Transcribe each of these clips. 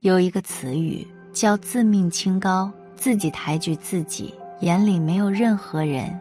有一个词语叫“自命清高”，自己抬举自己，眼里没有任何人，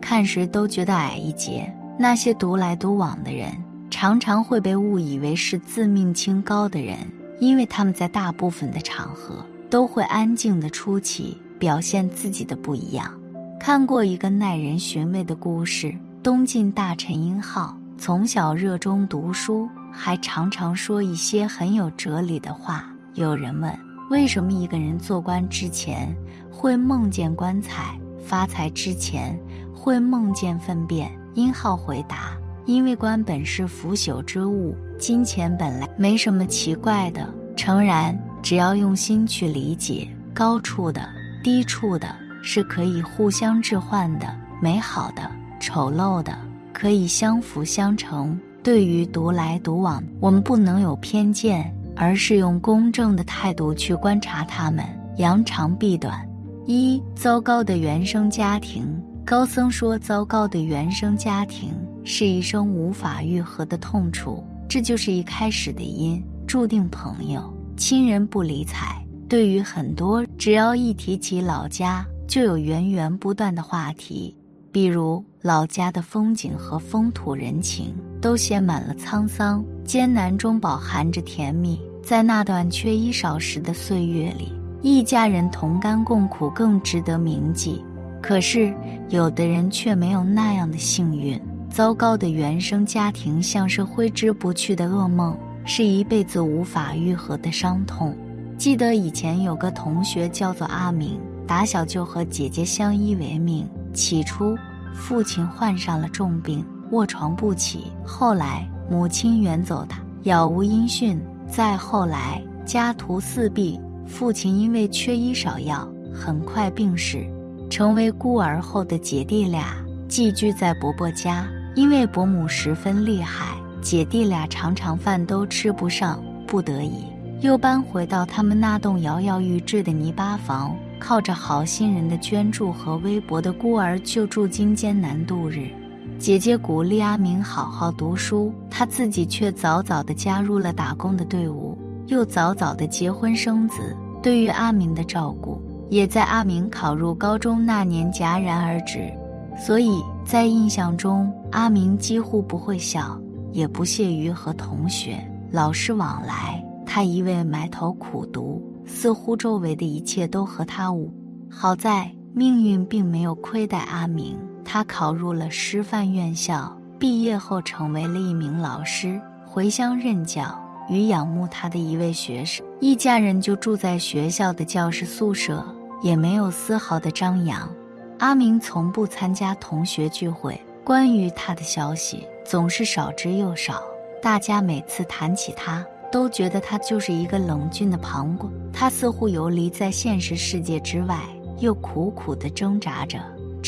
看时都觉得矮一截。那些独来独往的人，常常会被误以为是自命清高的人，因为他们在大部分的场合都会安静的出奇，表现自己的不一样。看过一个耐人寻味的故事：东晋大臣殷浩从小热衷读书，还常常说一些很有哲理的话。有人问：为什么一个人做官之前会梦见棺材，发财之前会梦见粪便？殷浩回答：“因为官本是腐朽之物，金钱本来没什么奇怪的。诚然，只要用心去理解，高处的、低处的，是可以互相置换的；美好的、丑陋的，可以相辅相成。对于独来独往，我们不能有偏见，而是用公正的态度去观察他们，扬长避短。一糟糕的原生家庭。”高僧说：“糟糕的原生家庭是一生无法愈合的痛楚，这就是一开始的因，注定朋友、亲人不理睬。对于很多，只要一提起老家，就有源源不断的话题，比如老家的风景和风土人情，都写满了沧桑、艰难中饱含着甜蜜。在那段缺衣少食的岁月里，一家人同甘共苦更值得铭记。”可是，有的人却没有那样的幸运。糟糕的原生家庭像是挥之不去的噩梦，是一辈子无法愈合的伤痛。记得以前有个同学叫做阿明，打小就和姐姐相依为命。起初，父亲患上了重病，卧床不起；后来，母亲远走，他杳无音讯；再后来，家徒四壁，父亲因为缺医少药，很快病逝。成为孤儿后的姐弟俩寄居在伯伯家，因为伯母十分厉害，姐弟俩常常饭都吃不上，不得已又搬回到他们那栋摇摇欲坠的泥巴房，靠着好心人的捐助和微薄的孤儿救助金艰难度日。姐姐鼓励阿明好好读书，他自己却早早的加入了打工的队伍，又早早的结婚生子。对于阿明的照顾。也在阿明考入高中那年戛然而止，所以在印象中，阿明几乎不会笑，也不屑于和同学、老师往来。他一味埋头苦读，似乎周围的一切都和他无。好在命运并没有亏待阿明，他考入了师范院校，毕业后成为了一名老师，回乡任教。与仰慕他的一位学生，一家人就住在学校的教室宿舍。也没有丝毫的张扬。阿明从不参加同学聚会，关于他的消息总是少之又少。大家每次谈起他，都觉得他就是一个冷峻的旁观。他似乎游离在现实世界之外，又苦苦地挣扎着，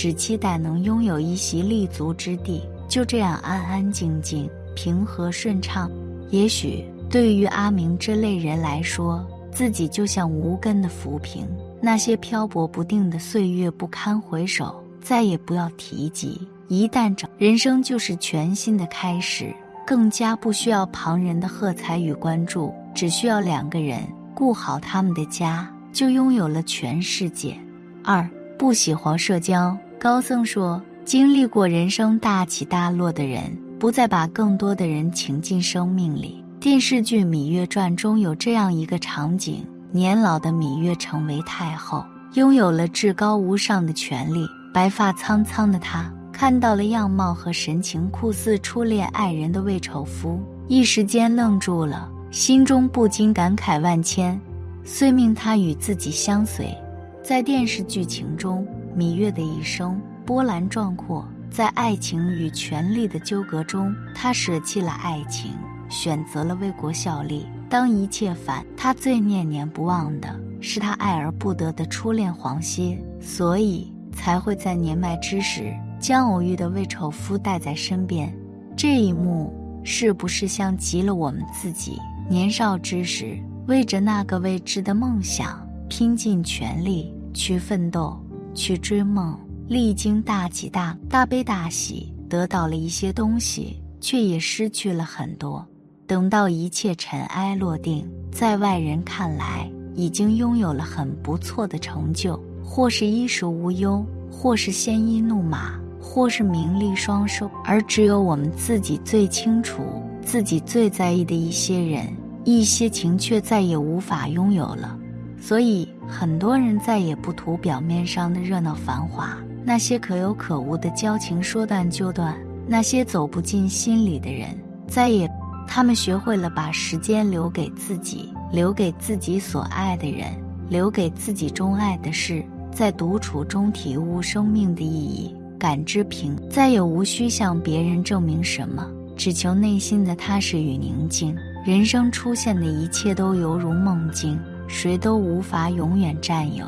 只期待能拥有一席立足之地，就这样安安静静、平和顺畅。也许对于阿明这类人来说，自己就像无根的浮萍。那些漂泊不定的岁月不堪回首，再也不要提及。一旦找人生就是全新的开始，更加不需要旁人的喝彩与关注，只需要两个人顾好他们的家，就拥有了全世界。二不喜欢社交，高僧说，经历过人生大起大落的人，不再把更多的人请进生命里。电视剧《芈月传》中有这样一个场景。年老的芈月成为太后，拥有了至高无上的权力。白发苍苍的她看到了样貌和神情酷似初恋爱人的魏丑夫，一时间愣住了，心中不禁感慨万千，遂命他与自己相随。在电视剧情中，芈月的一生波澜壮阔，在爱情与权力的纠葛中，她舍弃了爱情，选择了为国效力。当一切反，他最念念不忘的是他爱而不得的初恋黄歇，所以才会在年迈之时将偶遇的魏丑夫带在身边。这一幕是不是像极了我们自己年少之时为着那个未知的梦想拼尽全力去奋斗、去追梦，历经大起大大悲大喜，得到了一些东西，却也失去了很多。等到一切尘埃落定，在外人看来，已经拥有了很不错的成就，或是衣食无忧，或是鲜衣怒马，或是名利双收。而只有我们自己最清楚，自己最在意的一些人、一些情，却再也无法拥有了。所以，很多人再也不图表面上的热闹繁华，那些可有可无的交情说断就断，那些走不进心里的人，再也。他们学会了把时间留给自己，留给自己所爱的人，留给自己钟爱的事，在独处中体悟生命的意义，感知平，再也无需向别人证明什么，只求内心的踏实与宁静。人生出现的一切都犹如梦境，谁都无法永远占有。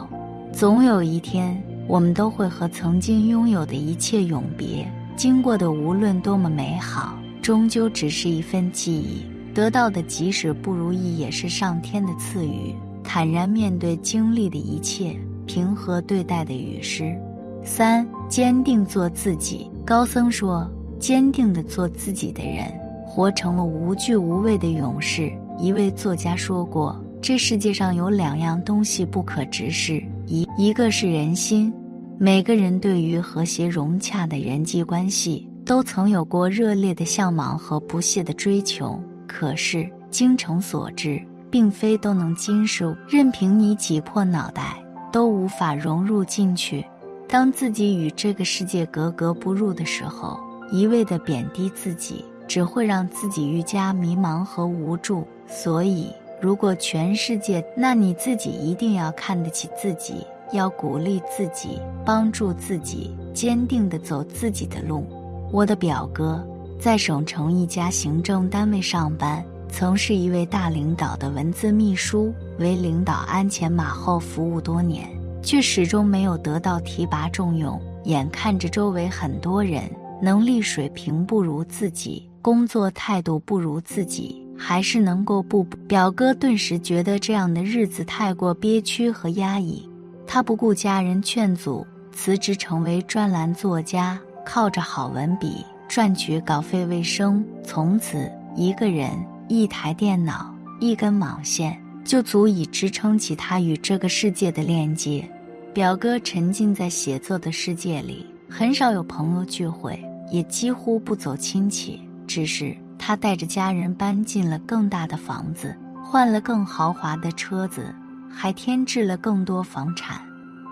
总有一天，我们都会和曾经拥有的一切永别。经过的无论多么美好。终究只是一份记忆，得到的即使不如意，也是上天的赐予。坦然面对经历的一切，平和对待的雨湿。三，坚定做自己。高僧说：“坚定的做自己的人，活成了无惧无畏的勇士。”一位作家说过：“这世界上有两样东西不可直视，一一个是人心。每个人对于和谐融洽的人际关系。”都曾有过热烈的向往和不懈的追求，可是精诚所至，并非都能经受。任凭你挤破脑袋，都无法融入进去。当自己与这个世界格格不入的时候，一味的贬低自己，只会让自己愈加迷茫和无助。所以，如果全世界，那你自己一定要看得起自己，要鼓励自己，帮助自己，坚定地走自己的路。我的表哥在省城一家行政单位上班，曾是一位大领导的文字秘书，为领导鞍前马后服务多年，却始终没有得到提拔重用。眼看着周围很多人能力水平不如自己，工作态度不如自己，还是能够不表哥顿时觉得这样的日子太过憋屈和压抑，他不顾家人劝阻，辞职成为专栏作家。靠着好文笔赚取稿费为生，从此一个人、一台电脑、一根网线就足以支撑起他与这个世界的链接。表哥沉浸在写作的世界里，很少有朋友聚会，也几乎不走亲戚。只是他带着家人搬进了更大的房子，换了更豪华的车子，还添置了更多房产。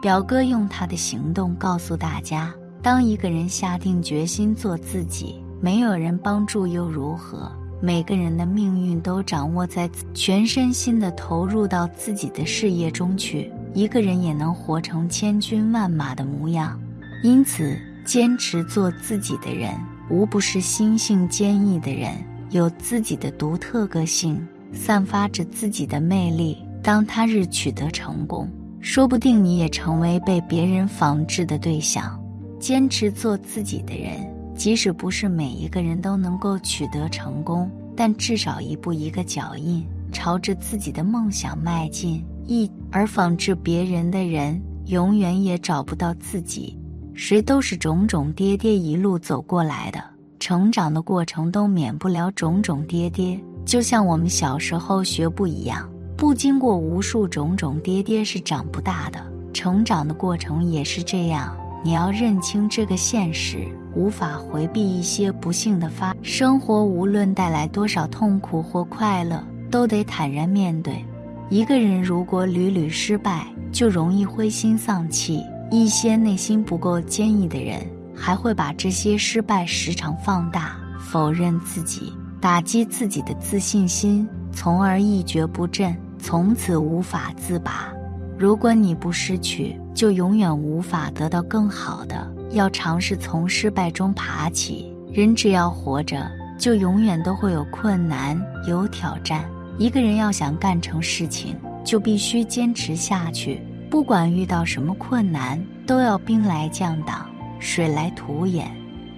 表哥用他的行动告诉大家。当一个人下定决心做自己，没有人帮助又如何？每个人的命运都掌握在全身心的投入到自己的事业中去。一个人也能活成千军万马的模样。因此，坚持做自己的人，无不是心性坚毅的人，有自己的独特个性，散发着自己的魅力。当他日取得成功，说不定你也成为被别人仿制的对象。坚持做自己的人，即使不是每一个人都能够取得成功，但至少一步一个脚印，朝着自己的梦想迈进。一而仿制别人的人，永远也找不到自己。谁都是种种跌跌一路走过来的，成长的过程都免不了种种跌跌。就像我们小时候学步一样，不经过无数种种跌跌是长不大的。成长的过程也是这样。你要认清这个现实，无法回避一些不幸的发生活，无论带来多少痛苦或快乐，都得坦然面对。一个人如果屡屡失败，就容易灰心丧气。一些内心不够坚毅的人，还会把这些失败时常放大，否认自己，打击自己的自信心，从而一蹶不振，从此无法自拔。如果你不失去，就永远无法得到更好的。要尝试从失败中爬起。人只要活着，就永远都会有困难、有挑战。一个人要想干成事情，就必须坚持下去。不管遇到什么困难，都要兵来将挡，水来土掩。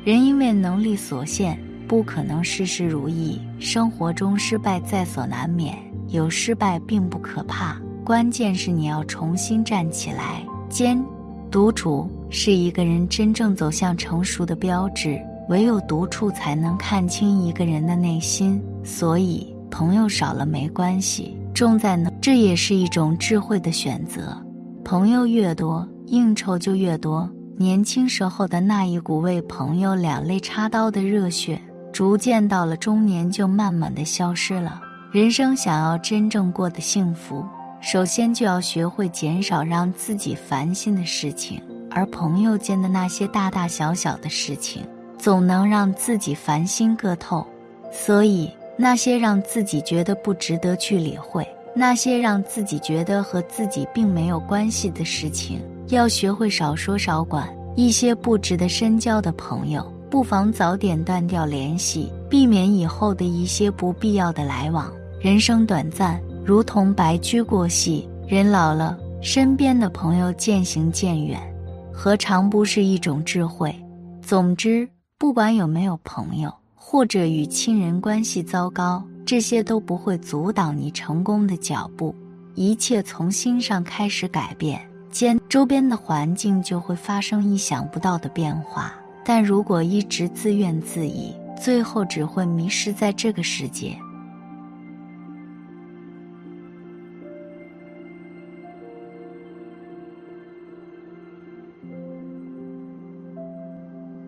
人因为能力所限，不可能事事如意。生活中失败在所难免，有失败并不可怕。关键是你要重新站起来。坚，独处是一个人真正走向成熟的标志。唯有独处才能看清一个人的内心。所以，朋友少了没关系，重在能，这也是一种智慧的选择。朋友越多，应酬就越多。年轻时候的那一股为朋友两肋插刀的热血，逐渐到了中年就慢慢的消失了。人生想要真正过得幸福，首先就要学会减少让自己烦心的事情，而朋友间的那些大大小小的事情，总能让自己烦心个透。所以，那些让自己觉得不值得去理会，那些让自己觉得和自己并没有关系的事情。要学会少说少管，一些不值得深交的朋友，不妨早点断掉联系，避免以后的一些不必要的来往。人生短暂，如同白驹过隙，人老了，身边的朋友渐行渐远，何尝不是一种智慧？总之，不管有没有朋友，或者与亲人关系糟糕，这些都不会阻挡你成功的脚步。一切从心上开始改变。间周边的环境就会发生意想不到的变化，但如果一直自怨自艾，最后只会迷失在这个世界。